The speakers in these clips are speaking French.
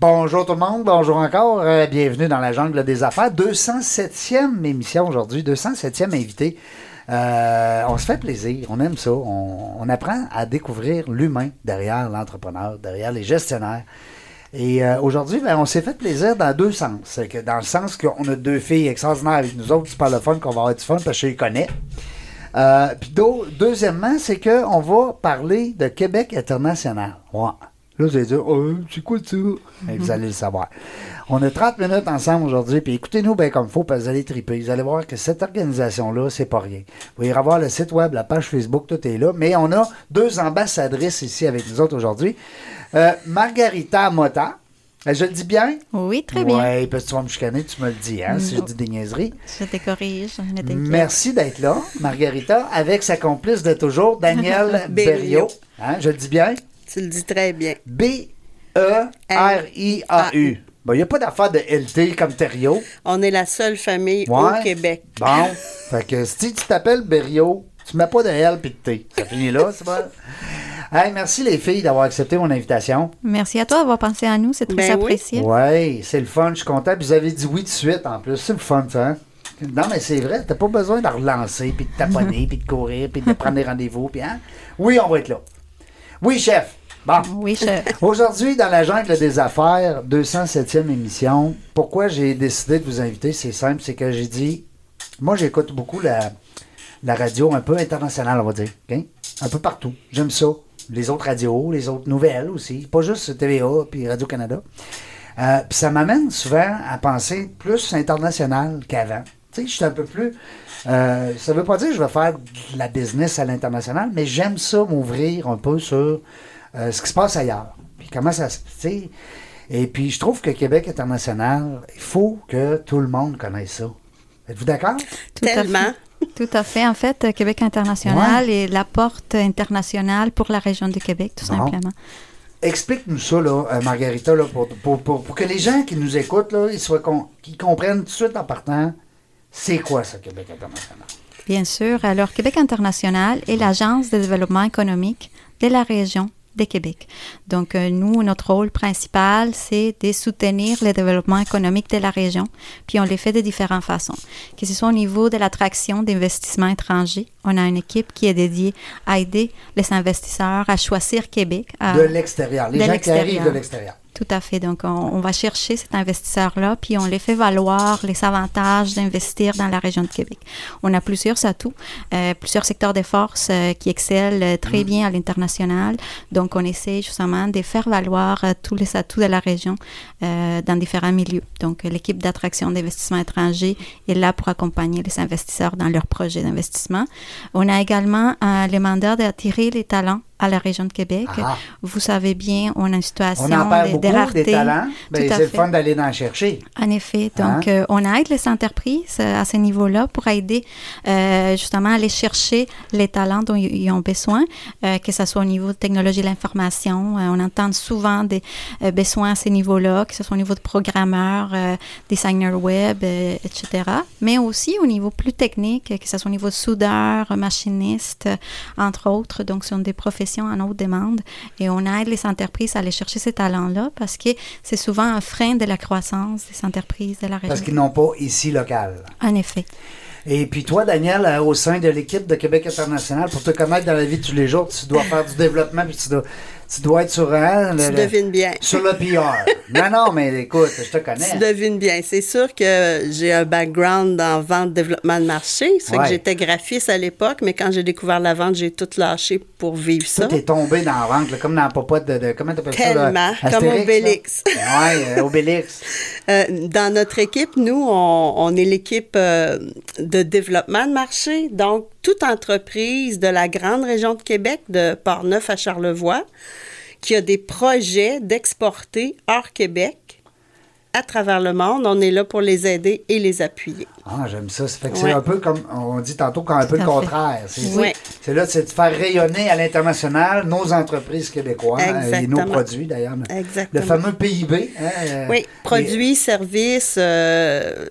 Bonjour tout le monde, bonjour encore, euh, bienvenue dans la jungle des affaires. 207e émission aujourd'hui, 207e invité. Euh, on se fait plaisir, on aime ça, on, apprend à découvrir l'humain derrière l'entrepreneur, derrière les gestionnaires. Et euh, aujourd'hui, ben, on s'est fait plaisir dans deux sens. Que dans le sens qu'on a deux filles extraordinaires avec nous autres, c'est pas le fun qu'on va avoir du fun parce que je les connais. Puis deuxièmement, c'est qu'on va parler de Québec international. Là, vous allez dire, oh, c'est quoi ça? Et vous allez le savoir. On a 30 minutes ensemble aujourd'hui, puis écoutez-nous bien comme il faut, parce que vous allez triper. Vous allez voir que cette organisation-là, c'est pas rien. Vous irez voir le site web, la page Facebook, tout est là. Mais on a deux ambassadrices ici avec nous autres aujourd'hui. Euh, Margarita Mota. Euh, Je le dis bien? Oui, très bien. Oui, parce que tu vas me chicaner, tu me le dis, hein, si je dis des niaiseries. Je te corrige. ne t'inquiète. Merci d'être là, Margarita, avec sa complice de toujours, Daniel Berriot. Berriot. Hein, je le dis bien? Tu le dis très bien. B-E-R-I-A-U. Il n'y a pas d'affaire de LT comme Thériault. On est la seule famille Ouais. au Québec. Bon. fait que si tu t'appelles Berriot, tu mets pas de L puis de T. Ça finit là, c'est bon? Hey, merci les filles d'avoir accepté mon invitation. Merci à toi d'avoir pensé à nous. C'est très Ben apprécié. Oui, c'est le fun, je suis content. Puis vous avez dit oui tout de suite en plus. C'est le fun, ça. hein? Non, mais c'est vrai, t'as pas besoin de relancer, puis de taponner, puis de courir, puis de prendre des rendez-vous, puis hein? Oui, on va être là. Oui, chef. Bon. Oui, chef. Aujourd'hui, dans la jungle des affaires, 207e émission, pourquoi j'ai décidé de vous inviter, c'est simple, c'est que j'ai dit, moi j'écoute beaucoup la, la radio un peu internationale, on va dire, un peu partout. J'aime ça. Les autres radios, les autres nouvelles aussi, pas juste TVA puis Radio-Canada. Euh, puis ça m'amène souvent à penser plus international qu'avant. Tu sais, je suis un peu plus. euh, ça veut pas dire que je vais faire de la business à l'international, mais j'aime ça m'ouvrir un peu sur euh, ce qui se passe ailleurs. Puis comment ça se. tu sais? Et puis je trouve que Québec international, il faut que tout le monde connaisse ça. Êtes-vous d'accord? Tout à Tellement. fait. Tout à fait. En fait, Québec international est la porte internationale pour la région de Québec, tout Bon. simplement. Explique-nous ça, là, euh, Margarita, là, pour, pour, pour, pour que les gens qui nous écoutent, là, ils soient con- qu'ils comprennent tout de suite en partant, c'est quoi ça, Québec international? Bien sûr. Alors, Québec international est l'agence de développement économique de la région de Québec. Donc, euh, nous, notre rôle principal, c'est de soutenir le développement économique de la région, puis on le fait de différentes façons. Que ce soit au niveau de l'attraction d'investissements étrangers, on a une équipe qui est dédiée à aider les investisseurs à choisir Québec. à- De l'extérieur. Les de gens qui l'extérieur. arrivent de l'extérieur. Tout à fait. Donc, on, on va chercher cet investisseur-là, puis on les fait valoir les avantages d'investir dans la région de Québec. On a plusieurs atouts, euh, plusieurs secteurs de force euh, qui excellent euh, très bien à l'international. Donc, on essaie justement de faire valoir euh, tous les atouts de la région dans différents milieux. Donc, l'équipe d'attraction d'investissement étrangers est là pour accompagner les investisseurs dans leurs projets d'investissement. On a également le mandat d'attirer les talents à la région de Québec. Ah. Vous savez bien, on a une situation On en de, beaucoup, de rareté. des talents. Ben, c'est le fun d'aller en chercher. En effet. Hein? Donc, euh, on aide les entreprises euh, à ce niveau-là pour aider euh, justement à aller chercher les talents dont ils ont besoin, euh, que ce soit au niveau de technologie de l'information. On entend souvent des besoins à ce niveau-là, que ce soit au niveau de programmeurs, designers web, etc. Mais aussi au niveau plus technique, que ce soit au niveau de soudeurs, machinistes, entre autres. Donc, ce sont des professions en haute demande. Et on aide les entreprises à aller chercher ces talents-là parce que c'est souvent un frein de la croissance des entreprises de la région. Parce qu'ils n'ont pas ici local. En effet. Et puis toi, Daniel, euh, au sein de l'équipe de Québec International, pour te connaître dans la vie de tous les jours, tu dois faire du développement, puis tu dois, tu dois être sur, hein, le, Tu devines bien. sur le PR. non, non, mais écoute, je te connais. Tu devines bien. C'est sûr que j'ai un background en vente, développement de marché. C'est Ouais. que j'étais graphiste à l'époque, mais quand j'ai découvert la vente, j'ai tout lâché pour vivre ça. Est tombé dans la vente, là, comme dans la popote de, de- comment t'appelles ça? Tellement, comme? Obélix. Ouais, euh, Obélix. Euh, dans notre équipe, nous, on, on est l'équipe euh, de développement de marché. Donc, toute entreprise de la grande région de Québec, de Port-Neuf à Charlevoix, qui a des projets d'exporter hors Québec à travers le monde, on est là pour les aider et les appuyer. Ah, j'aime ça. Ça fait que c'est un peu comme, on dit tantôt, comme un peu le contraire. C'est Oui. c'est là, c'est de faire rayonner à l'international nos entreprises québécoises hein, et nos Exactement. produits, d'ailleurs. Exactement. Le fameux PIB. hein, euh, Oui, et- produits, services, euh,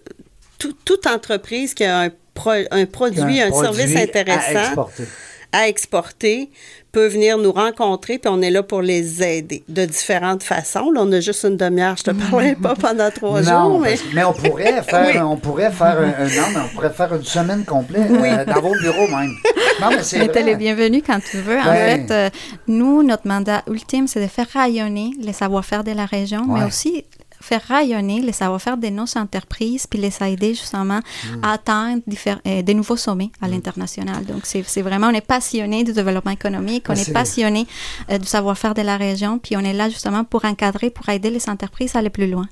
tout- toute entreprise qui a un, pro- un produit, un un produit service à intéressant exporter. À exporter peut venir nous rencontrer, puis on est là pour les aider de différentes façons. Là, on a juste une demi-heure, je te parlerai pas pendant trois jours, mais... mais on pourrait faire, on pourrait faire un, non, mais on pourrait faire une semaine complète euh, dans vos bureaux même. Non, mais c'est les bienvenus quand tu veux. En fait, euh, nous, notre mandat ultime, c'est de faire rayonner les savoir-faire de la région, mais aussi faire rayonner les savoir-faire de nos entreprises, puis les aider justement mm. à atteindre euh, des nouveaux sommets à mm. l'international. Donc, c'est vraiment, on est passionné du développement économique, on est, passionné euh, du savoir-faire de la région, puis on est là justement pour encadrer, pour aider les entreprises à aller plus loin.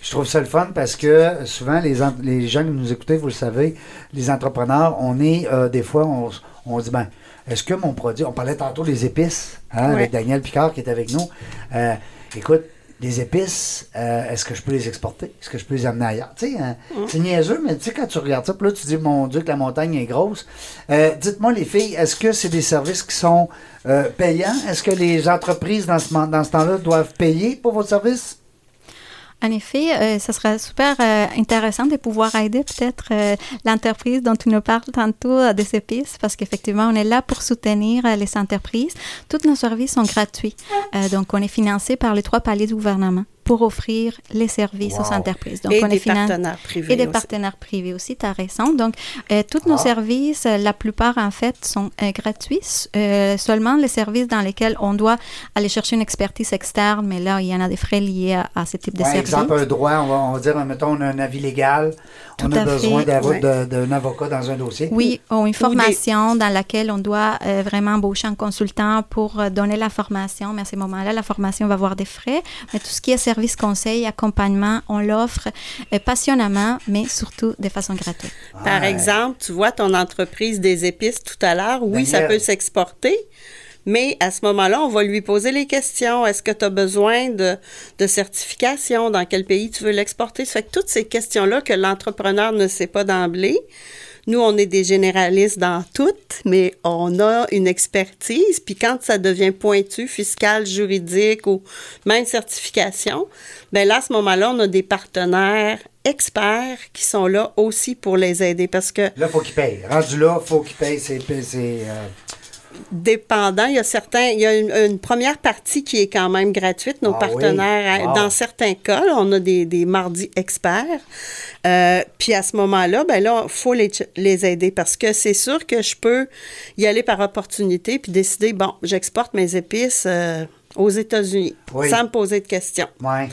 Je trouve ça le fun parce que souvent, les, les gens qui nous écoutent, vous le savez, les entrepreneurs, on est euh, des fois, on, on se dit, ben, est-ce que mon produit, on parlait tantôt des épices, hein, avec Daniel Picard qui est avec nous. écoute, les épices, euh, est-ce que je peux les exporter? Est-ce que je peux les amener ailleurs? Hein, mm. c'est niaiseux, mais tu sais, quand tu regardes ça, puis là, tu dis, mon Dieu, que la montagne est grosse. Euh, dites-moi, les filles, est-ce que c'est des services qui sont euh, payants? Est-ce que les entreprises, dans ce, dans ce temps-là, doivent payer pour vos services? En effet, euh, ce serait super euh, intéressant de pouvoir aider peut-être euh, l'entreprise dont tu nous parles tantôt de ces pistes, parce qu'effectivement, on est là pour soutenir les entreprises. Tous nos services sont gratuits. donc, on est financé par les trois paliers du gouvernement pour offrir les services aux entreprises. Donc, et on des partenaires privés. Et des partenaires privés aussi, tu as raison. Donc, euh, tous nos ah. services, euh, la plupart, en fait, sont euh, gratuits. seulement les services dans lesquels on doit aller chercher une expertise externe, mais là, il y en a des frais liés à, ce type de services. Par exemple, un droit, on va, on va, dire, mettons, on a un avis légal, on a besoin d'un avocat dans un dossier. Oui, ou une formation dans laquelle on doit vraiment embaucher un consultant pour donner la formation, mais à ce moment-là, la formation va avoir des frais, mais tout ce qui est service conseil, accompagnement, on l'offre euh, passionnément, mais surtout de façon gratuite. Par exemple, tu vois ton entreprise des épices tout à l'heure, oui, ça peut s'exporter. Mais à ce moment-là, on va lui poser les questions. Est-ce que tu as besoin de, de, certification? Dans quel pays tu veux l'exporter? Ça fait que toutes ces questions-là que l'entrepreneur ne sait pas d'emblée, nous, on est des généralistes dans toutes, mais on a une expertise. Puis quand ça devient pointu, fiscal, juridique ou même certification, bien là, à ce moment-là, on a des partenaires experts qui sont là aussi pour les aider parce que... Là, il faut qu'ils payent. Rendu là, il faut qu'ils payent. C'est, euh, dépendant. Il y a certains, il y a une, première partie qui est quand même gratuite. Nos ah partenaires, dans certains cas, on a des, des mardis experts. Euh, puis à ce moment-là, ben là, faut les, les aider parce que c'est sûr que je peux y aller par opportunité puis décider, bon, j'exporte mes épices euh, aux États-Unis sans me poser de questions. Ouais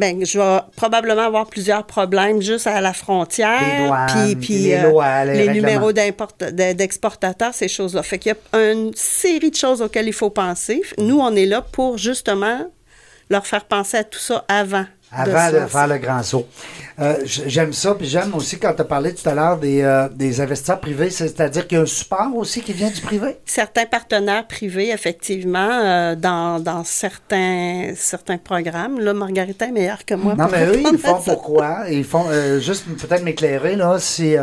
ben je vais probablement avoir plusieurs problèmes juste à la frontière, puis, puis les, euh, les, numéros d'exportateurs, ces choses-là. Fait qu'il y a une série de choses auxquelles il faut penser. Nous, on est là pour justement leur faire penser à tout ça avant avant de, faire le grand saut. Euh, j'aime ça, puis j'aime aussi quand tu as parlé tout à l'heure des, euh, des investisseurs privés, c'est-à-dire qu'il y a un support aussi qui vient du privé? Certains partenaires privés, effectivement, euh, dans, dans, certains, certains programmes. Là, Margarita est meilleure que moi. Non, mais eux, ils font pourquoi? Ils font, juste peut-être m'éclairer, là, si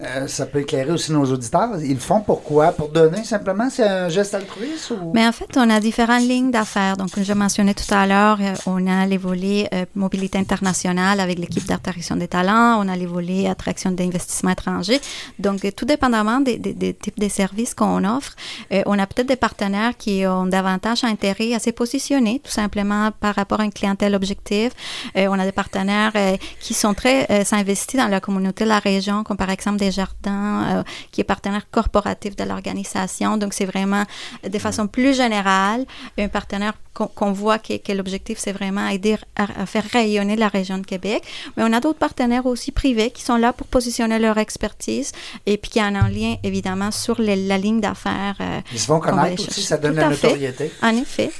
euh, ça peut éclairer aussi nos auditeurs. Ils le font pourquoi? Pour donner simplement? C'est un geste altruiste? Ou... Mais en fait, on a différentes lignes d'affaires. Donc, comme je mentionnais tout à l'heure, euh, on a les volets euh, mobilité internationale avec l'équipe d'attraction des talents. On a les volets attraction d'investissement étranger. Donc, tout dépendamment des, types de services qu'on offre, on a peut-être des partenaires qui ont davantage intérêt à se positionner, tout simplement par rapport à une clientèle objective. on a des partenaires qui sont très investis dans la communauté de la région, comme par exemple des Jardins, euh, qui est partenaire corporatif de l'organisation. Donc, c'est vraiment de façon plus générale un partenaire qu'on voit que, l'objectif, c'est vraiment aider à, faire rayonner la région de Québec. Mais on a d'autres partenaires aussi privés qui sont là pour positionner leur expertise et puis qui ont un lien, évidemment, sur la ligne d'affaires. Euh, Ils se vont connaître aussi, ça donne la notoriété. En effet.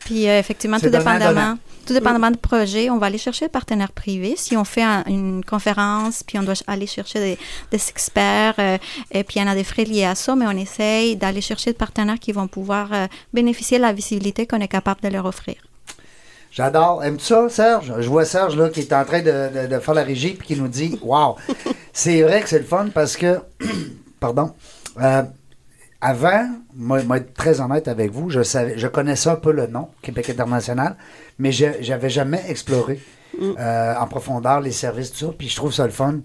Puis, euh, effectivement, tout dépendamment tout dépendamment du projet, on va aller chercher des partenaires privés. Si on fait une conférence, puis on doit aller chercher des, experts, euh, et puis il y en a des frais liés à ça, mais on essaye d'aller chercher des partenaires qui vont pouvoir euh, bénéficier de la visibilité qu'on est capable de leur offrir. J'adore. Aimes-tu ça, Serge? Je vois Serge là, qui est en train de, faire la régie puis qui nous dit Waouh! c'est vrai que c'est le fun parce que, pardon, euh, avant, moi, moi, être très honnête avec vous, je savais, je connaissais un peu le nom, Québec International, mais je n'avais jamais exploré mm. euh, en profondeur les services, tout ça. Puis je trouve ça le fun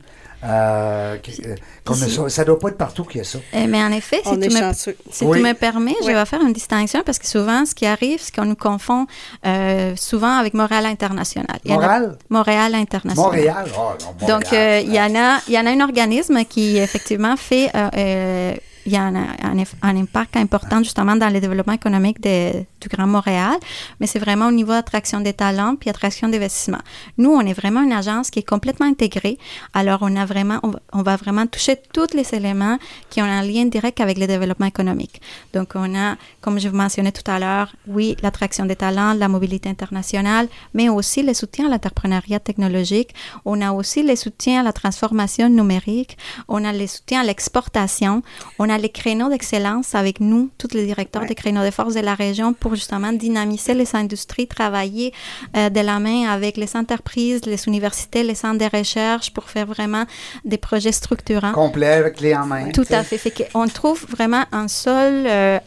Euh, euh, qu'on ça. Ça doit pas être partout qu'il y a ça. Eh, mais en effet, si, tu me, chanceux. si Oui. tu me permets, je vais faire une distinction parce que souvent, ce qui arrive, c'est qu'on nous confond euh, souvent avec Montréal International. A- Montréal? Montréal International. Montréal? Oh, non, Donc, Montréal. euh, il y en a, il y en a un organisme qui effectivement fait, euh, euh, il y a un, impact important justement dans le développement économique du Grand Montréal, mais c'est vraiment au niveau attraction des talents puis attraction d'investissement. Nous, on est vraiment une agence qui est complètement intégrée. Alors, on a vraiment, on on va vraiment toucher tous les éléments qui ont un lien direct avec le développement économique. Donc, on a, comme je vous mentionnais tout à l'heure, oui, l'attraction des talents, la mobilité internationale, mais aussi le soutien à l'entrepreneuriat technologique. On a aussi le soutien à la transformation numérique. On a le soutien à l'exportation. On les créneaux d'excellence avec nous, tous les directeurs Ouais. des créneaux de force de la région pour justement dynamiser les industries, travailler euh, de la main avec les entreprises, les universités, les centres de recherche pour faire vraiment des projets structurants. Complet, clé en main. Tout à fait. on trouve vraiment un seul, euh,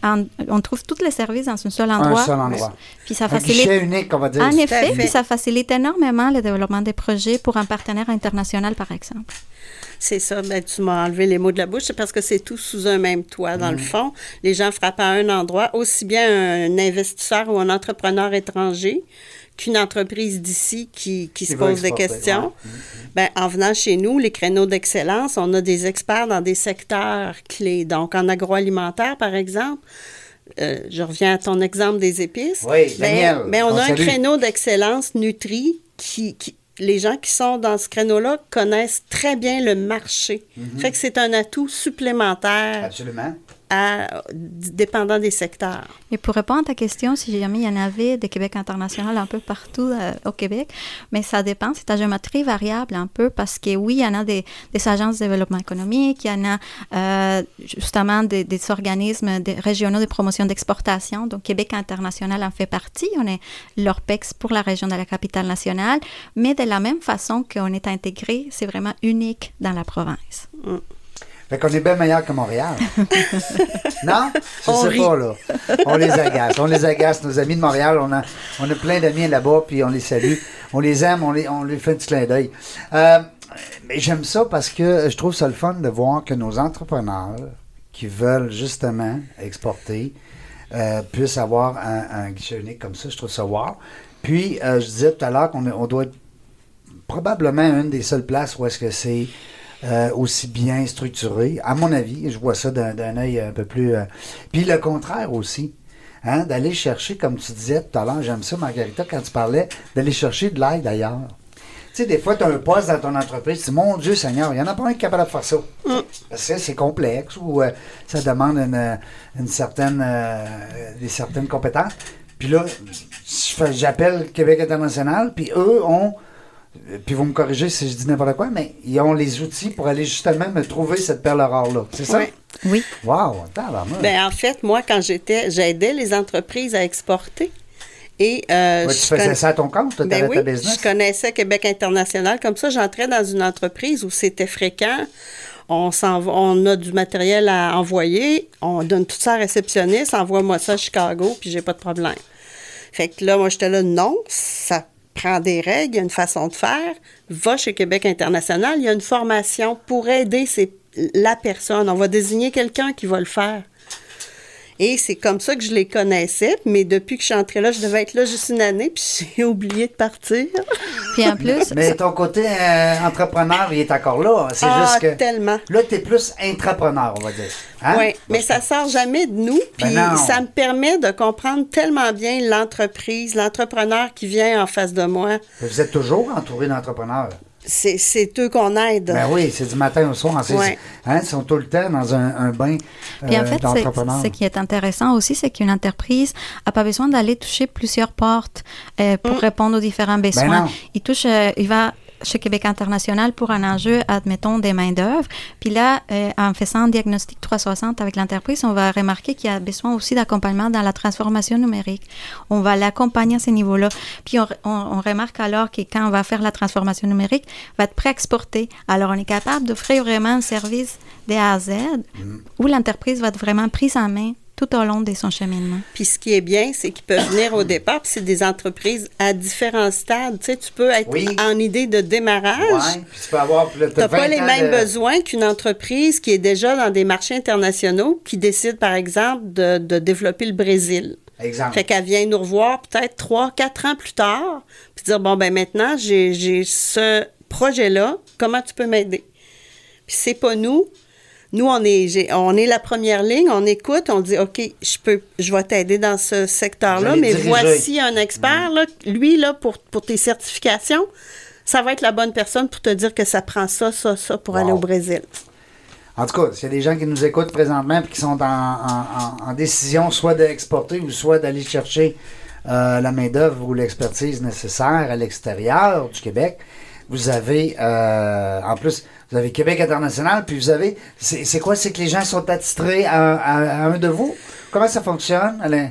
on trouve tous les services dans un seul endroit. Un seul endroit. Puis ça Un facilite. guichet unique, on va dire. En effet, fait. puis ça facilite énormément le développement des projets pour un partenaire international, par exemple. C'est ça, ben, tu m'as enlevé les mots de la bouche, c'est parce que c'est tout sous un même toit, Mm. dans le fond. Les gens frappent à un endroit, aussi bien un investisseur ou un entrepreneur étranger qu'une entreprise d'ici qui, qui se pose des questions. ouais. Ben, en venant chez nous, les créneaux d'excellence, on a des experts dans des secteurs clés. Donc, en agroalimentaire, par exemple, euh, je reviens à ton exemple des épices. Oui, Ben, Daniel, ben, on on a un créneau d'excellence Nutri qui, qui- les gens qui sont dans ce créneau-là connaissent très bien le marché. Mhm. Fait que c'est un atout supplémentaire Absolument. À, dépendant des secteurs. Et pour répondre à ta question, si jamais il y en avait de Québec international un peu partout euh, au Québec, mais ça dépend, c'est ta géométrie variable un peu parce que oui, il y en a des, des agences de développement économique, il y en a euh, justement des, des organismes des régionaux de promotion d'exportation. Donc Québec international en fait partie. On est l'ORPEX pour la région de la capitale nationale, mais de la même façon qu'on est intégré, c'est vraiment unique dans la province. Fait qu'on est bien meilleur que Montréal. non? Je On sais rit. pas, là. On les agace. On les agace. Nos amis de Montréal, on a, on a plein d'amis là-bas, puis on les salue. On les aime, on, les, on lui fait un petit clin d'œil. Euh, mais j'aime ça parce que je trouve ça le fun de voir que nos entrepreneurs qui veulent justement exporter euh, puissent avoir un, un guichet unique comme ça. Je trouve ça wow. Puis, euh, je disais tout à l'heure qu'on on doit être probablement une des seules places où est-ce que c'est euh, aussi bien structuré. À mon avis, je vois ça d'un d'un œil un peu plus... euh, Puis le contraire aussi. Hein, d'aller chercher, comme tu disais tout à l'heure, j'aime ça, Margarita, quand tu parlais, d'aller chercher de l'aide ailleurs. Tu sais, des fois, tu as un poste dans ton entreprise, tu dis, mon Dieu Seigneur, il n'y en a pas un qui est capable de faire ça. Parce que c'est complexe ou euh, ça demande une, une certaine, des certaines compétences. Puis là, j'appelle Québec International, puis eux ont, puis vous me corrigez si je dis n'importe quoi, mais ils ont les outils pour aller justement me trouver cette perle rare-là. C'est ça? Oui. Oui. Wow, tabarnak. Ben, en fait, moi, quand j'étais, j'aidais les entreprises à exporter. Et euh, Ouais, tu faisais conna- ça à ton compte, tu Ben avais oui, ta business? je connaissais Québec international. Comme ça, j'entrais dans une entreprise où c'était fréquent. On, on a du matériel à envoyer. On donne tout ça à réceptionniste. Envoie-moi ça à Chicago, puis j'ai pas de problème. Fait que là, moi, j'étais là, non, ça prend des règles, il y a une façon de faire. Va chez Québec international, il y a une formation pour aider ces- la personne. On va désigner quelqu'un qui va le faire. Et c'est comme ça que je les connaissais. Mais depuis que je suis entrée là, je devais être là juste une année, puis j'ai oublié de partir. Puis en plus, Mais ton côté euh, entrepreneur, il est encore là. C'est Ah, juste que. tellement. Là, tu es plus intrapreneur, on va dire. Hein? Oui, mais ça sort jamais de nous. Ben Puis non. ça me permet de comprendre tellement bien l'entreprise, l'entrepreneur qui vient en face de moi. Vous êtes toujours entouré d'entrepreneurs? C'est, c'est eux qu'on aide. Ben oui, c'est du matin au soir. C'est- Ouais. hein, ils sont tout le temps dans un, un bain Puis en euh, fait, ce qui est intéressant aussi, c'est qu'une entreprise n'a pas besoin d'aller toucher plusieurs portes euh, pour répondre aux différents besoins. Mm. non. il touche, euh, il va chez Québec International pour un enjeu, admettons, des main-d'œuvre. Puis là, euh, en faisant un diagnostic 360 avec l'entreprise, on va remarquer qu'il y a besoin aussi d'accompagnement dans la transformation numérique. On va l'accompagner à ce niveau-là. Puis on, on- on remarque alors que quand on va faire la transformation numérique, va être pré-exporté. Alors on est capable d'offrir vraiment un service de A à Z Mm. où l'entreprise va être vraiment prise en main tout au long de son cheminement. Puis ce qui est bien, c'est qu'ils peuvent venir au départ, puis c'est des entreprises à différents stades. Tu sais, tu peux être Oui. en idée de démarrage. Ouais, puis tu peux avoir. Tu Tu n'as pas les mêmes besoins qu'une entreprise qui est déjà dans des marchés internationaux, qui décide, par exemple, de, de développer le Brésil. Exemple. Fait qu'elle vient nous revoir peut-être trois, quatre ans plus tard, puis dire, bon, ben maintenant, j'ai j'ai ce projet-là, comment tu peux m'aider? Puis c'est pas nous. Nous, on est, on est la première ligne, on écoute, on dit, OK, je peux, je vais t'aider dans ce secteur-là, mais diriger. voici un expert, là, lui, là, pour, pour tes certifications, ça va être la bonne personne pour te dire que ça prend ça, ça, ça pour Wow. aller au Brésil. En tout cas, s'il y a des gens qui nous écoutent présentement et qui sont en, en- en- en décision soit d'exporter ou soit d'aller chercher euh, la main-d'œuvre ou l'expertise nécessaire à l'extérieur du Québec, vous avez, euh, en plus, vous avez Québec International, puis vous avez, c'est quoi? C'est que les gens sont attitrés à, à- à un de vous? Comment ça fonctionne? Alain?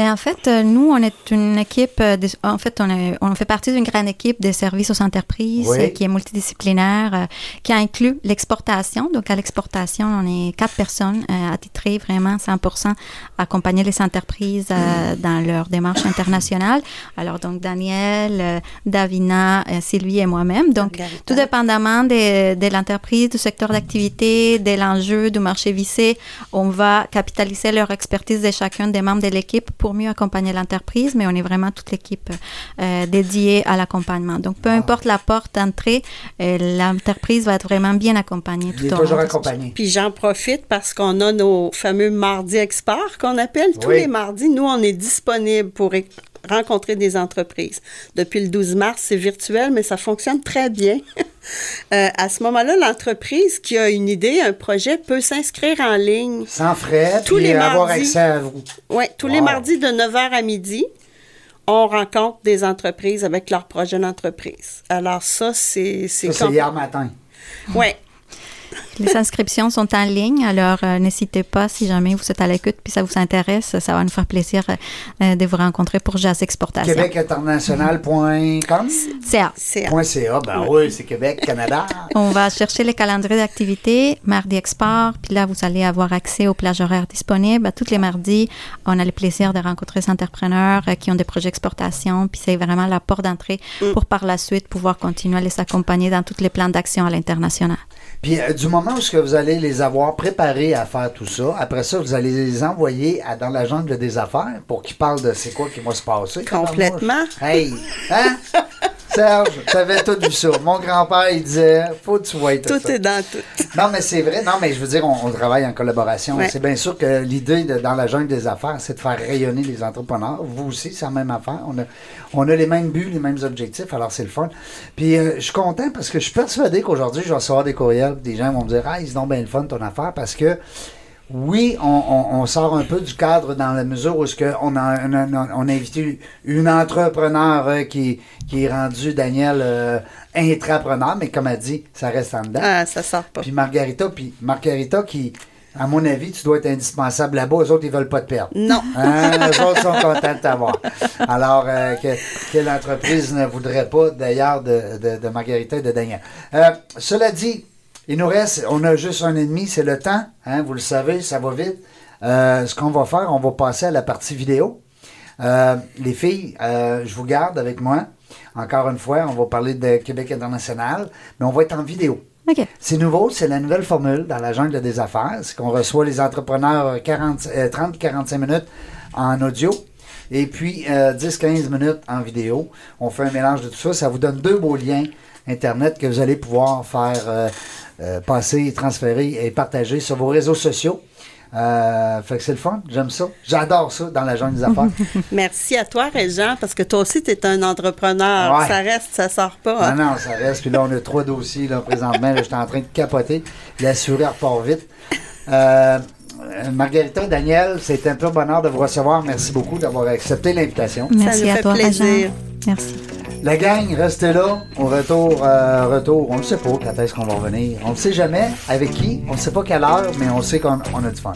En fait, euh, nous, on est une équipe, euh, de- en fait, on, est- on fait partie d'une grande équipe de services aux entreprises Oui. euh, qui est multidisciplinaire, euh, qui inclut l'exportation. Donc, à l'exportation, on est quatre personnes euh, attitrées vraiment 100 à accompagner les entreprises euh, dans leur démarche internationale. Alors, donc, Daniel, euh, Davina, euh, Sylvie et moi-même. Donc, Margarita. tout dépendamment de, de l'entreprise, du secteur d'activité, de l'enjeu, du marché vissé, on va capitaliser leur expertise de chacun des membres de l'équipe pour mieux accompagner l'entreprise, mais on est vraiment toute l'équipe euh, dédiée à l'accompagnement. Donc, peu importe la porte d'entrée, euh, l'entreprise va être vraiment bien accompagnée tout Il est au long. toujours accompagné. Puis j'en profite parce qu'on a nos fameux mardis experts qu'on appelle. Tous Oui. les mardis, nous, on est disponible pour rencontrer des entreprises. Depuis le 12 mars, c'est virtuel, mais ça fonctionne très bien. Euh, à ce moment-là, l'entreprise qui a une idée, un projet, peut s'inscrire en ligne. Sans frais, Tous puis les avoir mardis. accès à vous. Oui, tous les mardis de 9h à midi, on rencontre des entreprises avec leur projet d'entreprise. Alors ça, c'est... Ça, c'est hier matin. Oui. Les inscriptions sont en ligne, alors euh, n'hésitez pas si jamais vous êtes à l'écoute puis ça vous intéresse, ça va nous faire plaisir euh, de vous rencontrer pour Jazz Exportation. QuébecInternational.com. CA. Ben oui, c'est Québec, Canada. On va chercher les calendriers d'activité, mardi export, puis là, vous allez avoir accès aux plages horaires disponibles. À tous les mardis, on a le plaisir de rencontrer des entrepreneurs euh, qui ont des projets d'exportation, puis c'est vraiment la porte d'entrée pour par la suite pouvoir continuer à les accompagner dans tous les plans d'action à l'international. Puis euh, du moment où ce que vous allez les avoir préparés à faire tout ça, après ça, vous allez les envoyer à- dans la jungle des affaires pour qu'ils parlent de c'est quoi qui va se passer. Complètement. Hey! Hein? Serge, t'avais tout vu ça. Mon grand-père, il disait, faut que tu vois tout, Tout ça. est dans tout. Non, mais c'est vrai. Non, mais je veux dire, on, on travaille en collaboration. Ouais. C'est bien sûr que l'idée dans la jungle des affaires, c'est de faire rayonner les entrepreneurs. Vous aussi, c'est la même affaire. On a, on a les mêmes buts, les mêmes objectifs, alors c'est le fun. Puis euh, je suis content parce que je suis persuadé qu'aujourd'hui, je vais recevoir des courriels. Des gens vont me dire, ah, ils ont bien le fun ton affaire parce que. Oui, on, on- on sort un peu du cadre dans la mesure où ce que on, a, on, a, on a invité une entrepreneur euh, qui, qui est rendue, Daniel, euh, intrapreneur, mais comme elle dit, ça reste en dedans. Ah, ça sort pas. Puis Margarita, puis Margarita qui, à mon avis, tu dois être indispensable là-bas. Eux autres, ils veulent pas te perdre. Non. Hein, eux autres sont contents de t'avoir. Alors, euh, que, quelle entreprise ne voudrait pas, d'ailleurs, de, de, de Margarita et de Daniel. Euh, cela dit, il nous reste, on a juste un ennemi, c'est le temps. Hein, vous le savez, ça va vite. Euh, ce qu'on va faire, on va passer à la partie vidéo. Euh, les filles, euh, je vous garde avec moi. Encore une fois, on va parler de Québec international, mais on va être en vidéo. OK. C'est nouveau, c'est la nouvelle formule dans la jungle des affaires. C'est qu'on reçoit les entrepreneurs 40, euh, 30-45 minutes en audio et puis euh, 10-15 minutes en vidéo. On fait un mélange de tout ça. Ça vous donne deux beaux liens Internet que vous allez pouvoir faire euh, euh, passer, transférer et partager sur vos réseaux sociaux. Euh, fait que c'est le fun, j'aime ça. J'adore ça dans la jungle des affaires. Merci à toi, Régent, parce que toi aussi, tu es un entrepreneur. Ouais. Ça reste, ça sort pas. hein. Non, non, ça reste. Puis là, on a trois dossiers là, présentement. Là, J'étais en train de capoter. L'assuré repart vite. Euh, Margarita, Daniel, c'est un peu bonheur de vous recevoir. Merci beaucoup d'avoir accepté l'invitation. Merci nous à fait toi, plaisir. Merci. La gang, restez là. Au retour, euh, retour, on ne sait pas quand est-ce qu'on va revenir. On ne sait jamais avec qui. On ne sait pas quelle heure, mais on sait qu'on on a du fun.